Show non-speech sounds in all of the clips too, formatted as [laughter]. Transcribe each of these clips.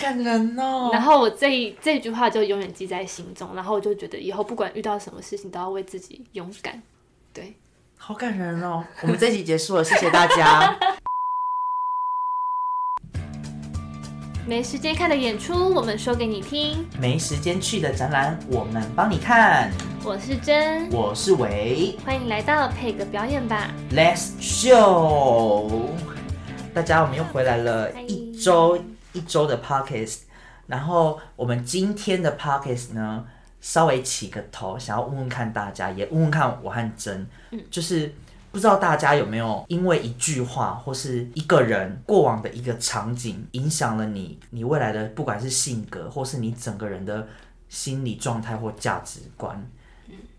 感人哦。然后我这一这句话就永远记在心中，然后我就觉得以后不管遇到什么事情，都要为自己勇敢。对，好感人哦。[laughs] 我们这一集结束了，谢谢大家。没时间看的演出，我们说给你听。没时间去的展览，我们帮你看。我是真，我是维，欢迎来到配个表演吧。Let's show！大家，我们又回来了一周一周的 Podcast，然后我们今天的 Podcast 呢，稍微起个头，想要问问看大家，也问问看我和真，就是不知道大家有没有因为一句话或是一个人过往的一个场景，影响了你你未来的不管是性格，或是你整个人的心理状态或价值观。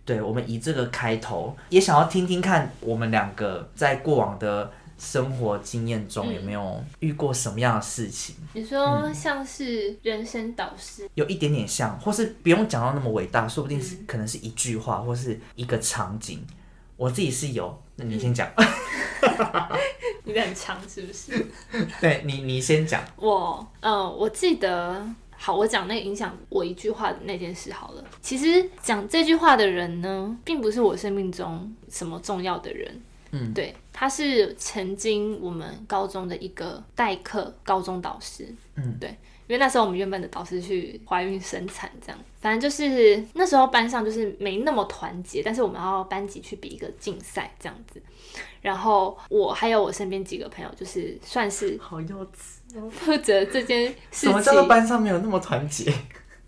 对，我们以这个开头，也想要听听看我们两个在过往的生活经验中有没有遇过什么样的事情，你说像是人生导师，有一点点像，或是不用讲到那么伟大，说不定是、可能是一句话或是一个场景。我自己是有，那你先讲。[laughs] 你的很长是不是？[laughs] 对你，你先讲。我，嗯、我记得，好，我讲那个影响我一句话的那件事好了。其实讲这句话的人呢，并不是我生命中什么重要的人，嗯，对，他是曾经我们高中的一个代课高中导师，嗯，对。因为那时候我们原本的导师去怀孕生产，这样，反正就是那时候班上就是没那么团结，但是我们要班级去比一个竞赛这样子，然后我还有我身边几个朋友，就是算是好幼稚。负责这件事情。怎么叫做，班上没有那么团结？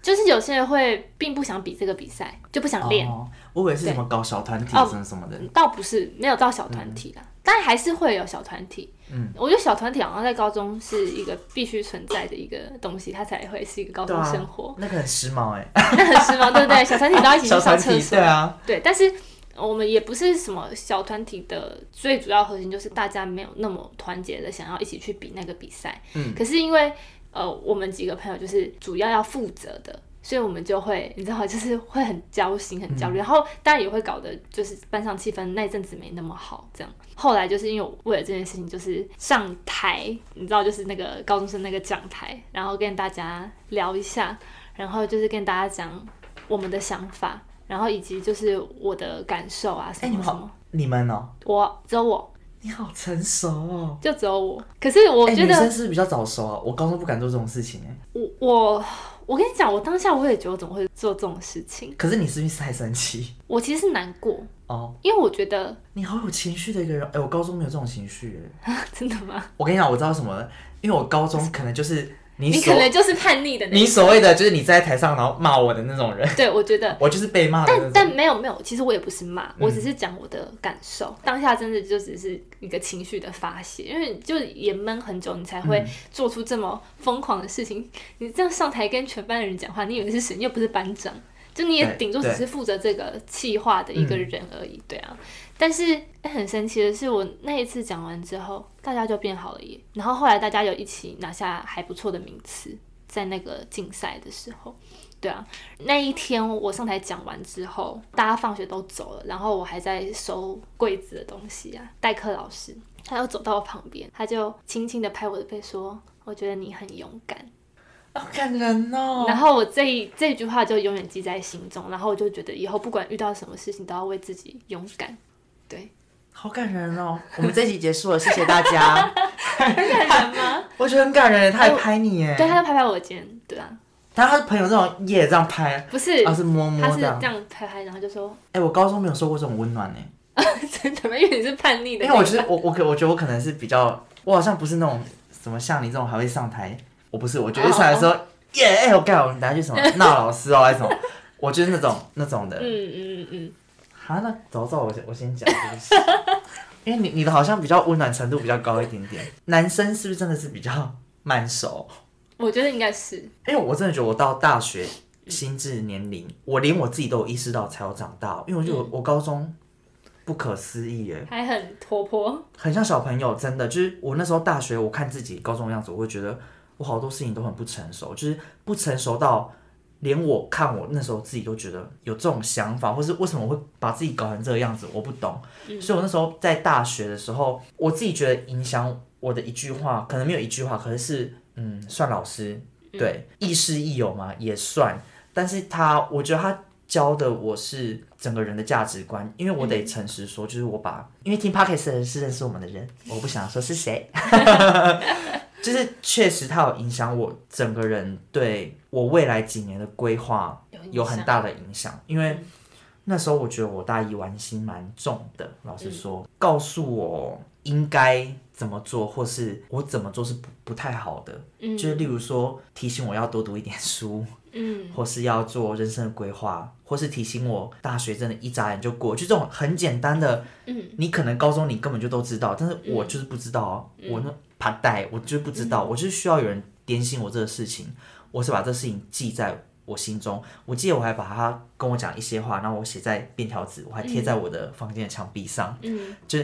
就是有些人会并不想比这个比赛，就不想练，哦，我以为是什么搞小团体哦什么什么的。倒不是没有到小团体啦，但还是会有小团体。嗯，我觉得小团体好像在高中是一个必须存在的一个东西，它才会是一个高中生活。那个很时髦哎。那很时髦，对不对？[laughs] 小团体都要一起去上厕所对，啊，对，但是我们也不是什么小团体的最主要核心，就是大家没有那么团结的想要一起去比那个比赛。嗯可是因为呃，我们几个朋友就是主要要负责的。所以我们就会，你知道，就是会很焦心、很焦虑，然后当然也会搞得就是班上气氛那一阵子没那么好，这样。后来就是因为我为了这件事情，就是上台，你知道，就是那个高中生那个讲台，然后跟大家聊一下，然后就是跟大家讲我们的想法，然后以及就是我的感受啊，什么什么。好，你们哦，我只有我，你好成熟哦。就只有我。可是我哎，觉得女生是不是比较早熟啊？我高中不敢做这种事情哎。我我我跟你讲，我当下我也觉得我怎么会做这种事情？可是你是不是太生气？我其实是难过，哦，因为我觉得你好有情绪的一个人。哎，我高中没有这种情绪哎。[laughs] 真的吗？我跟你讲，我知道什么了，因为我高中可能就是你你可能就是叛逆的那你。所谓的就是你在台上然后骂我的那种人，对，我觉得。我就是被骂但。但没有没有，其实我也不是骂，嗯我只是讲我的感受。当下真的就只是一个情绪的发泄，因为就也闷很久，你才会嗯做出这么疯狂的事情。你这样上台跟全班的人讲话，你以为是谁？你又不是班长，就你也顶多只是负责这个气话的一个人而已，对啊。但是、欸很神奇的是，我那一次讲完之后，大家就变好了耶。然后后来大家有一起拿下还不错的名次，在那个竞赛的时候。对啊，那一天我上台讲完之后，大家放学都走了，然后我还在收柜子的东西啊。代课老师他又走到我旁边，他就轻轻的拍我的背说：“我觉得你很勇敢。好感人哦。然后我这一这句话就永远记在心中，然后我就觉得以后不管遇到什么事情，都要为自己勇敢。对，好感人哦！我们这集结束了，谢谢大家。很感人吗？[laughs] 我觉得很感人，他还拍你耶。对，他就拍拍我的肩，对啊，但他是朋友这种耶这样拍，不是，啊是摸摸他是这这样。拍拍，然后就说哎，我高中没有受过这种温暖呢，真的吗？因为你是叛逆的，因为我觉得我我可我觉得我可能是比较，我好像不是那种什么像你这种还会上台，我不是，我觉得上台的时候耶哎我干，我们等下去什么 [laughs] 闹老师哦还是什么，我就是那种那种的。嗯嗯嗯嗯，好，那走走，我先我先讲，对不起。[laughs] 因为你你的好像比较温暖程度比较高一点点，男生是不是真的是比较慢熟？我觉得应该是，因为我真的觉得我到大学心智年龄，我连我自己都有意识到才有长大，因为我觉得我我高中不可思议耶，还很活泼，很像小朋友，真的。就是我那时候大学，我看自己高中的样子，我会觉得我好多事情都很不成熟，就是不成熟到连我看我那时候自己都觉得有这种想法，或是为什么我会把自己搞成这个样子，我不懂。所以我那时候在大学的时候，我自己觉得影响我的一句话，可能没有一句话，可能是嗯，算老师对，亦师亦友嘛，也算。但是他，我觉得他教的我是整个人的价值观，因为我得诚实说，就是我把，因为听 podcast 的人是认识我们的人，我不想说是谁，[laughs] 就是确实它有影响我整个人对我未来几年的规划有很大的影响，因为那时候我觉得我大一玩心蛮重的，老实说，告诉我应该怎么做，或是我怎么做是不不太好的，嗯。就是例如说提醒我要多读一点书。嗯，或是要做人生的规划，或是提醒我大学真的一眨眼就过，就这种很简单的，嗯，你可能高中你根本就都知道，但是我就是不知道，我那怕带，我就不知道，我就是需要有人点醒我这个事情，我是把这事情记在我心中，我记得我还把他跟我讲一些话，然后我写在便条纸，我还贴在我的房间的墙壁上，嗯，就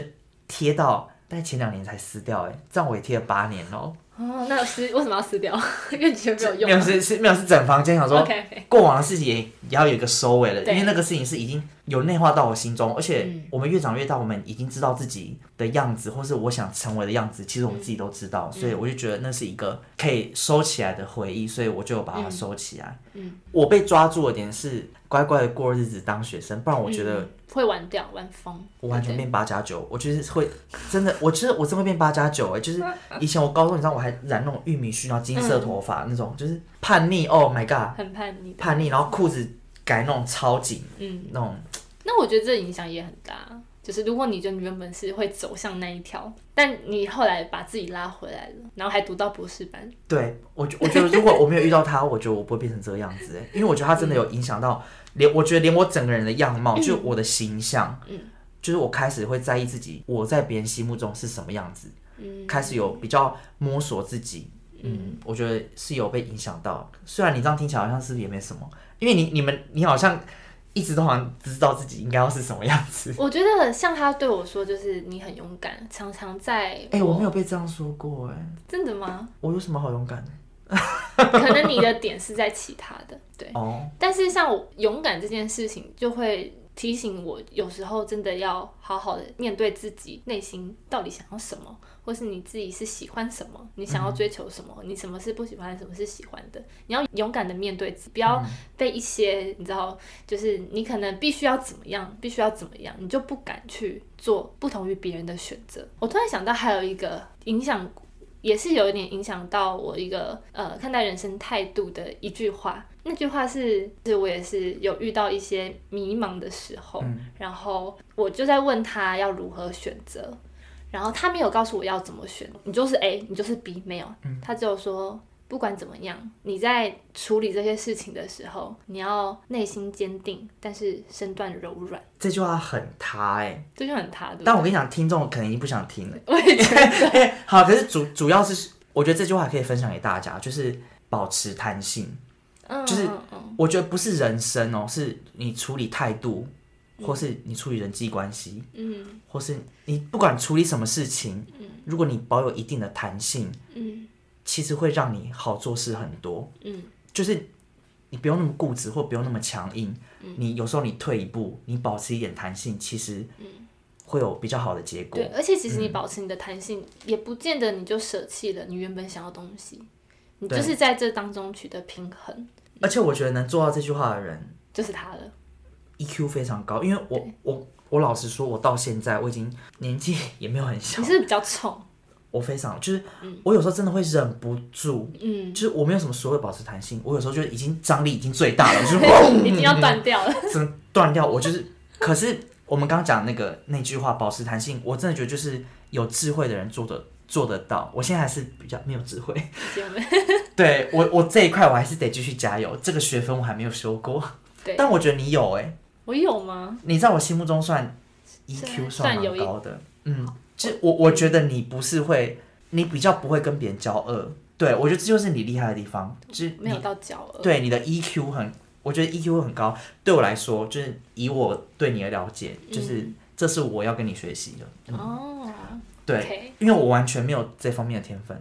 贴到，但前两年才撕掉，哎，这样我也贴了八年哦。哦，那撕为什么要撕掉？[laughs] 因为觉得没有用。没有是是没有是整房间想说，过往的事情也也要有一个收尾了，因为那个事情是已经有内化到我心中，而且我们越长越大，我们已经知道自己的样子，或是我想成为的样子，其实我们自己都知道，所以我就觉得那是一个可以收起来的回忆，所以我就把它收起来。嗯，我被抓住的点是乖乖的过日子当学生，不然我觉得。会玩掉，玩疯。我完全变八加九，我就是会真的，我其实我真会变八加九哎，就是 [laughs] 以前我高中，你知道我还染那种玉米须，然后金色头发那种，就是叛逆。Oh my god，很叛逆，叛逆，然后裤子改那种超紧，嗯，那种。那我觉得这影响也很大，就是如果你就原本是会走向那一条，但你后来把自己拉回来了，然后还读到博士班。对我，我觉得如果我没有遇到他，我觉得我不会变成这个样子，因为我觉得他真的有影响到。连我觉得连我整个人的样貌，就我的形象，嗯，就是我开始会在意自己，我在别人心目中是什么样子，嗯，开始有比较摸索自己，嗯，我觉得是有被影响到。虽然你这样听起来好像是也没什么，因为你你们你好像一直都好像知道自己应该要是什么样子。我觉得像他对我说，就是你很勇敢，常常在。哎，我没有被这样说过，哎，真的吗？我有什么好勇敢的？可能你的点是在其他的，对。[laughs] 哦。但是像我勇敢这件事情，就会提醒我，有时候真的要好好的面对自己内心到底想要什么，或是你自己是喜欢什么，你想要追求什么，你什么是不喜欢，什么是喜欢的，你要勇敢的面对，不要被一些你知道，就是你可能必须要怎么样，必须要怎么样，你就不敢去做不同于别人的选择。我突然想到还有一个影响。也是有一点影响到我一个呃看待人生态度的一句话，那句话是，是我也是有遇到一些迷茫的时候，然后我就在问他要如何选择，然后他没有告诉我要怎么选，你就是 A，你就是 B，没有，他只有说。不管怎么样，你在处理这些事情的时候，你要内心坚定，但是身段柔软。这句话很塌哎，这句很塌的。但我跟你讲，听众可能已经不想听了。我也觉得。[laughs] 好，可是主主要是，我觉得这句话可以分享给大家，就是保持弹性。嗯。就是我觉得不是人生哦，是你处理态度，或是你处理人际关系，嗯，或是你不管处理什么事情，嗯，如果你保有一定的弹性，嗯。其实会让你好做事很多，嗯，就是你不用那么固执或不用那么强硬，嗯，你有时候你退一步，你保持一点弹性，其实，嗯，会有比较好的结果。对，而且其实你保持你的弹性，也不见得你就舍弃了你原本想要东西，你就是在这当中取得平衡。而且我觉得能做到这句话的人，就是他了，EQ 非常高。因为我我我老实说，我到现在我已经年纪也没有很小，你是比较冲。我非常就是，我有时候真的会忍不住，嗯，就是我没有什么所谓保持弹性，我有时候就已经张力已经最大了，就是 [laughs] 已经要断掉了，怎么断掉？我就是，可是我们刚刚讲那个那句话，保持弹性，我真的觉得就是有智慧的人做的做得到。我现在还是比较没有智慧，对我我这一块我还是得继续加油，这个学分我还没有修过，[laughs] 对，但我觉得你有哎，我有吗？你在我心目中算 EQ 算蛮高的，嗯。就我我觉得你不是会，你比较不会跟别人交恶，对我觉得这就是你厉害的地方，就是没有到交恶。对你的 EQ 很，我觉得 EQ 会很高。对我来说，就是以我对你的了解，就是这是我要跟你学习的。哦，对，因为我完全没有这方面的天分。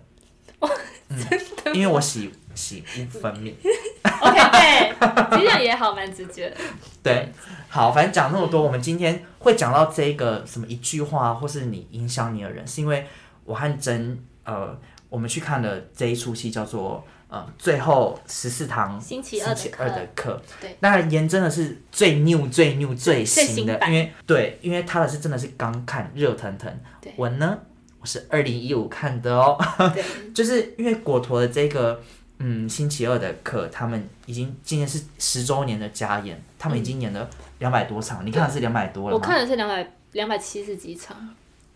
真的？因为我喜喜不分明。OK，对，这样也好，蛮直觉的。[laughs] 对，好，反正讲那么多，我们今天会讲到这个什么一句话，或是你影响你的人，是因为我和真呃，我们去看了这一出戏，叫做《呃最后十四堂星期二的星期二的课。对，那严真的是最 new 最 new 最最新的，新因为对，因为他的是真的是刚看热腾腾。我呢，我是二零一五看的哦，[laughs] 对，就是因为果陀的这个嗯星期二的课，他们已经今年是十周年的加演，他们已经演了两百多场，你看的是两百多了吗？我看的是两百两百七十几场，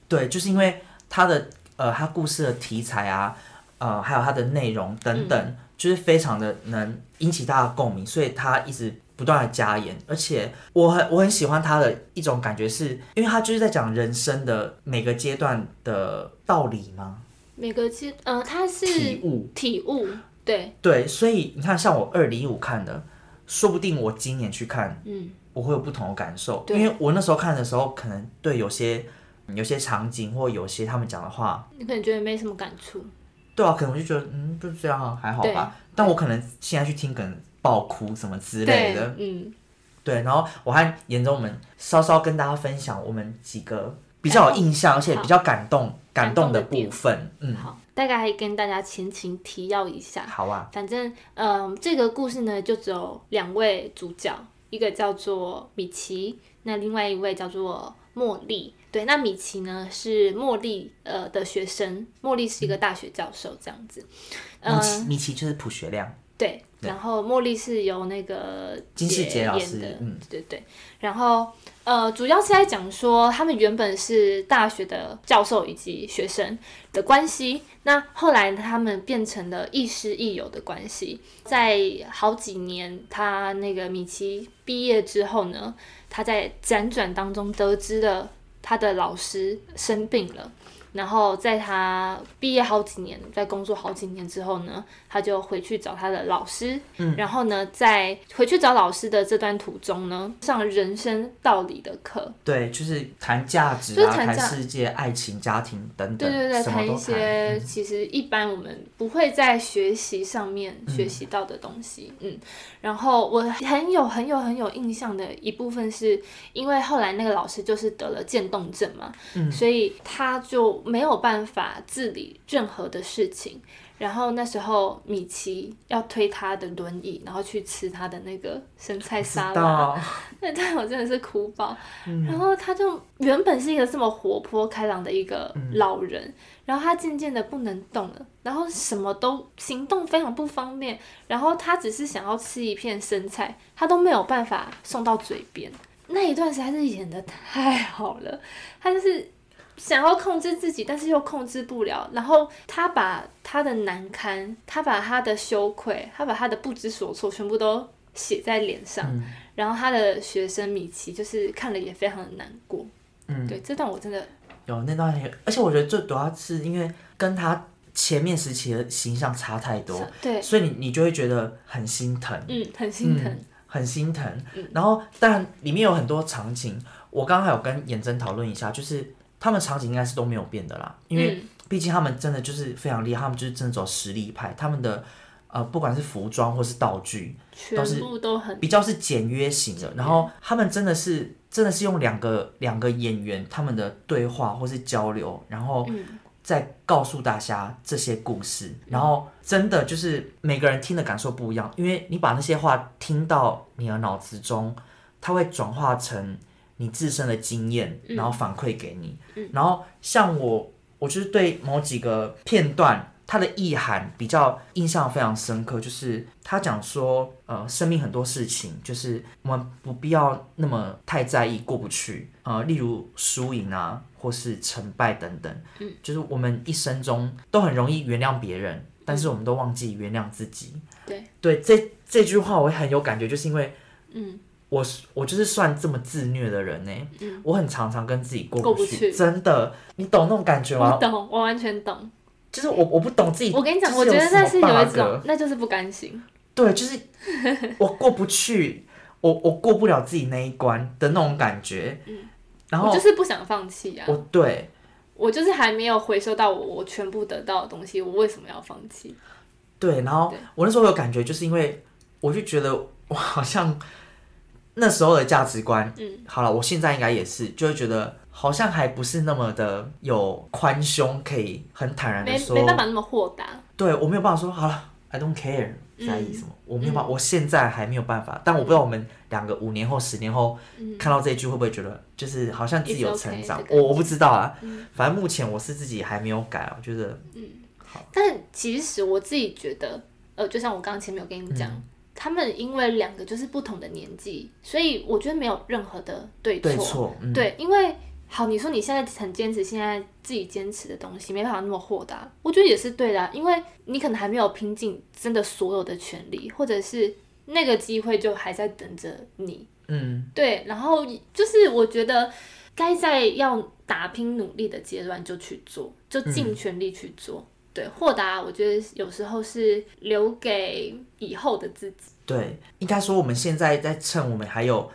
对，就是因为他的呃，他故事的题材啊，呃，还有他的内容等等，嗯。就是非常的能引起大家共鸣，所以他一直不断的加演，而且我很我很喜欢他的一种感觉是，因为他就是在讲人生的每个阶段的道理吗？每个阶呃，他是体悟，体悟，对，对，所以你看，像我二零一五看的，说不定我今年去看，嗯，我会有不同的感受，因为我那时候看的时候，可能对有些有些场景或有些他们讲的话。你可能觉得没什么感触，对啊，可能我就觉得嗯，就这样啊，还好吧。但我可能现在去听，可能爆哭什么之类的。，嗯，对，然后我还沿着我们稍稍跟大家分享我们几个比较有印象，而且比较感动感动的部分。嗯，好，大概跟大家前情提要一下。好啊，反正，嗯、这个故事呢，就只有两位主角，一个叫做米奇，那另外一位叫做茉莉。对，那米奇呢是茉莉呃的学生，茉莉是一个大学教授这样子。呃米奇就是朴学亮，对，然后茉莉是由那个金世杰老师演的，嗯对对。然后呃，主要是在讲说他们原本是大学的教授以及学生的关系，那后来他们变成了亦师亦友的关系。在好几年，他那个米奇毕业之后呢，他在辗转当中得知了他的老师生病了。然后在他毕业好几年，在工作好几年之后呢，他就回去找他的老师。嗯，然后呢，在回去找老师的这段途中呢，上人生道理的课。对，就是谈价值啊，谈就是谈价世界、爱情、家庭等等，对对对，谈一些其实一般我们不会在学习上面学习到的东西。嗯，然后我很有很有很有印象的一部分是，因为后来那个老师就是得了渐冻症嘛，所以他就没有办法自理任何的事情。然后那时候米奇要推他的轮椅，然后去吃他的那个生菜沙拉，那段 [laughs] 我真的是哭爆。然后他就原本是一个这么活泼开朗的一个老人，然后他渐渐的不能动了，然后什么都行动非常不方便，然后他只是想要吃一片生菜，他都没有办法送到嘴边。那一段实在是演的太好了，他就是想要控制自己，但是又控制不了。然后他把他的难堪，他把他的羞愧，他把他的不知所措全部都写在脸上。然后他的学生米奇就是看了也非常的难过。嗯，对，这段我真的有那段，而且我觉得最主要是因为跟他前面时期的形象差太多，对，所以你你就会觉得很心疼。嗯，很心疼。很心疼。嗯然后，当然里面有很多场景，我刚刚还有跟妍真讨论一下，就是他们场景应该是都没有变的啦，因为嗯。毕竟他们真的就是非常厉害，他们就是真的走实力派，他们的呃不管是服装或是道具，全部都很比较是简约型的，然后他们真的是真的是用两个两个演员他们的对话或是交流，然后嗯。再告诉大家这些故事，然后真的就是每个人听的感受不一样，因为你把那些话听到你的脑子中，它会转化成你自身的经验，然后反馈给你。然后像我，我就是对某几个片段。它的意涵比较印象非常深刻，就是他讲说，呃，生命很多事情，就是我们不必要那么太在意过不去，呃，例如输赢啊，或是成败等等，嗯，就是我们一生中都很容易原谅别人，但是我们都忘记原谅自己。对对，这这句话我也很有感觉，就是因为嗯我是我就是算这么自虐的人呢、我很常常跟自己过过不不去，真的，你懂那种感觉吗？我懂，我完全懂。就是我我不懂自己，我跟你讲，就是我觉得那是有一种，那就是不甘心。对，就是我过不去，我我过不了自己那一关的那种感觉。然后我就是不想放弃啊！我对我就是还没有回收到我我全部得到的东西，我为什么要放弃？对，然后我那时候有感觉，就是因为我就觉得我好像那时候的价值观，嗯，好了，我现在应该也是，就会觉得好像还不是那么的有宽胸，可以很坦然的说，没没办法那么豁达。对我没有办法说好了，I don't care 在意什么，我没有办法，我现在还没有办法，但我不知道我们两个五年后、十年后看到这一句会不会觉得就是好像自己有成长 okay，我我不知道啊，反正目前我是自己还没有改啊，我觉得嗯好但其实我自己觉得，呃，就像我刚刚前面有跟你讲，嗯他们因为两个就是不同的年纪，所以我觉得没有任何的对错。对错，嗯，对，因为好，你说你现在很坚持现在自己坚持的东西，没办法那么豁达，我觉得也是对的啊、因为你可能还没有拼尽真的所有的全力，或者是那个机会就还在等着你。嗯，对，然后就是我觉得该在要打拼努力的阶段就去做，就尽全力去做。对，豁达，我觉得有时候是留给以后的自己。对，应该说我们现在在趁我们还有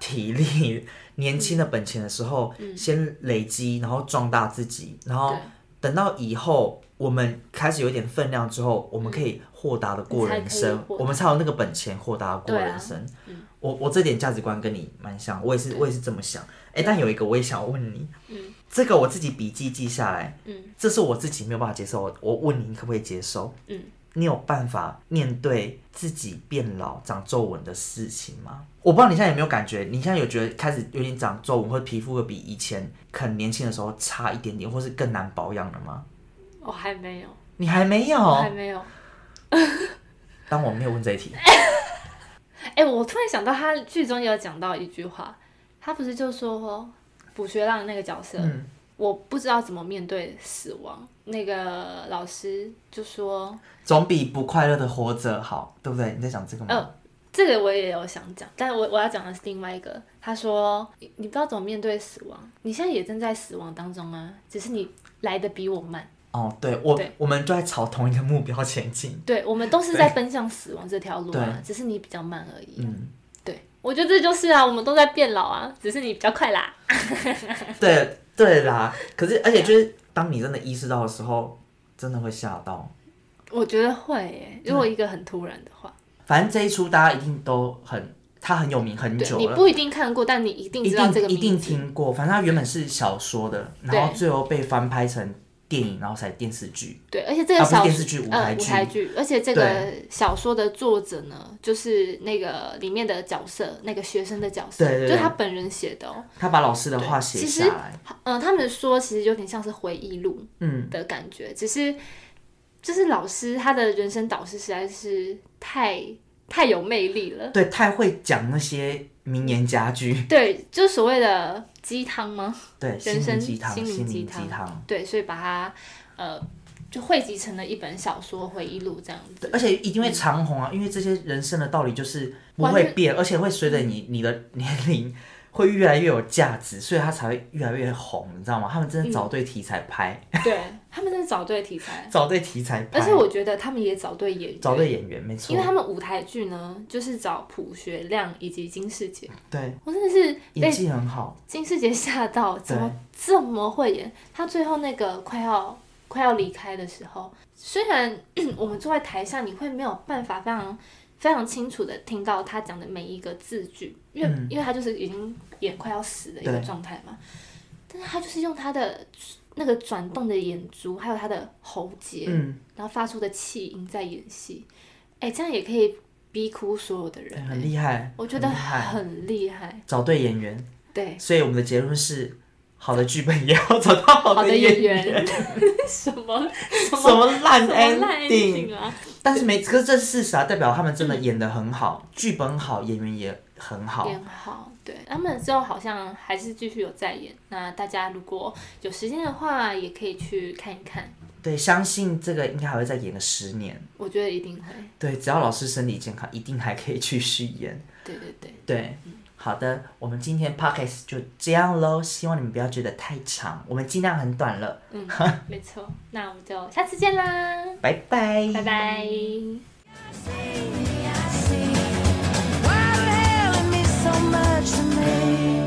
体力、年轻的本钱的时候，先累积，然后壮大自己，然后等到以后我们开始有一点分量之后，我们可以豁达的过人生，我们才有那个本钱豁达的过人生。我我这点价值观跟你蛮像，我也是我也是这么想。哎、但有一个我也想问你，这个我自己笔记记下来，嗯这是我自己没有办法接受，我我问你，你可不可以接受？嗯，你有办法面对自己变老、长皱纹的事情吗？我不知道你现在有没有感觉，你现在有觉得开始有点长皱纹，或者皮肤会比以前很年轻的时候差一点点，或是更难保养了吗？我还没有，你还没有？我还没有。[laughs] 当我没有问这一题，[laughs] 哎、我突然想到，他剧中也有讲到一句话，他不是就说补学浪那个角色，嗯我不知道怎么面对死亡。那个老师就说，总比不快乐的活着好，对不对？你在讲这个吗？呃这个我也有想讲，但我我要讲的是另外一个。他说，你你不知道怎么面对死亡，你现在也正在死亡当中啊，只是你来的比我慢。哦，对我对我们就在朝同一个目标前进。对，我们都是在奔向死亡这条路啊，只是你比较慢而已。嗯，对，我觉得这就是啊，我们都在变老啊，只是你比较快啦。[laughs] 对对啦。可是而且就是当你真的意识到的时候，真的会吓到。我觉得会耶，如果一个很突然的话，反正这一出大家一定都很，他很有名很久了。你不一定看过，但你一定一知道这个定一定。听过，反正它原本是小说的，然后最后被翻拍成电影，然后才电视剧。对，而且这个小电视剧舞台呃、舞剧台剧，而且这个小说的作者呢，就是那个里面的角色，那个学生的角色，对对对就是他本人写的哦。他把老师的话写其实下来，嗯、他们说其实有点像是回忆录嗯，的感觉，只是就是老师他的人生导师实在是太太有魅力了。对，太会讲那些名言佳句，[laughs] 对，就所谓的鸡汤吗？对，心人生灵鸡汤，心灵鸡汤鸡汤。对，所以把它呃就汇集成了一本小说回忆录这样子。而且一定会长红啊，因为这些人生的道理就是不会变，而且会随着你你的年龄会越来越有价值，所以它才会越来越红，你知道吗？他们真的找对题材拍，[laughs] 对他们真的找对题材，找对题材，而且我觉得他们也找对演员，找对演员，没错。因为，他们舞台剧呢，就是找朴学亮以及金世杰，对，我真的是演被技很好，金世杰吓到，怎么这么会演？他最后那个快要快要离开的时候，虽然 [clears throat] 我们坐在台上，你会没有办法非常非常清楚的听到他讲的每一个字句，因为、嗯。因为他就是已经演快要死的一个状态嘛，但是他就是用他的那个转动的眼珠，还有他的喉结，嗯，然后发出的气音在演戏，哎、这样也可以逼哭所有的对人、很厉害，我觉得很厉害，找对演员，对。所以我们的结论是，好的剧本也要找到好好的演演员，[laughs] 什么？什什么烂什么烂 ending？ending 啊？但是没，可是这是事实啊，代表他们真的演的很好，剧本好，演员也很好。演好，对他们之后好像还是继续有在演。那大家如果有时间的话，也可以去看一看，对，相信这个应该还会再演个十年。我觉得一定会。对，只要老师身体健康，一定还可以去续演。对对对，对，好的，我们今天 podcast 就这样喽，希望你们不要觉得太长，我们尽量很短了，嗯，没错。那我们就下次见啦，[laughs] 拜拜，拜拜。To me.